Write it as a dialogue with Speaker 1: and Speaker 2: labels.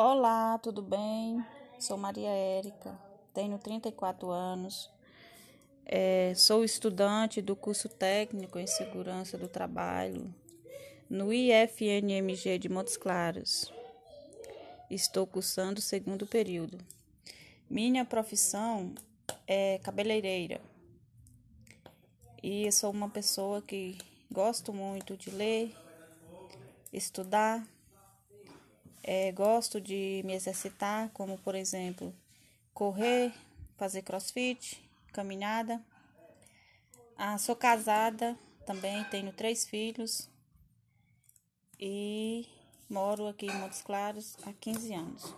Speaker 1: Olá, tudo bem? Sou Maria Érica, tenho 34 anos, é, sou estudante do curso técnico em segurança do trabalho no IFNMG de Montes Claros. Estou cursando o segundo período. Minha profissão é cabeleireira e sou uma pessoa que gosto muito de ler, estudar é, gosto de me exercitar, como por exemplo, correr, fazer crossfit, caminhada. Ah, sou casada também, tenho três filhos e moro aqui em Montes Claros há 15 anos.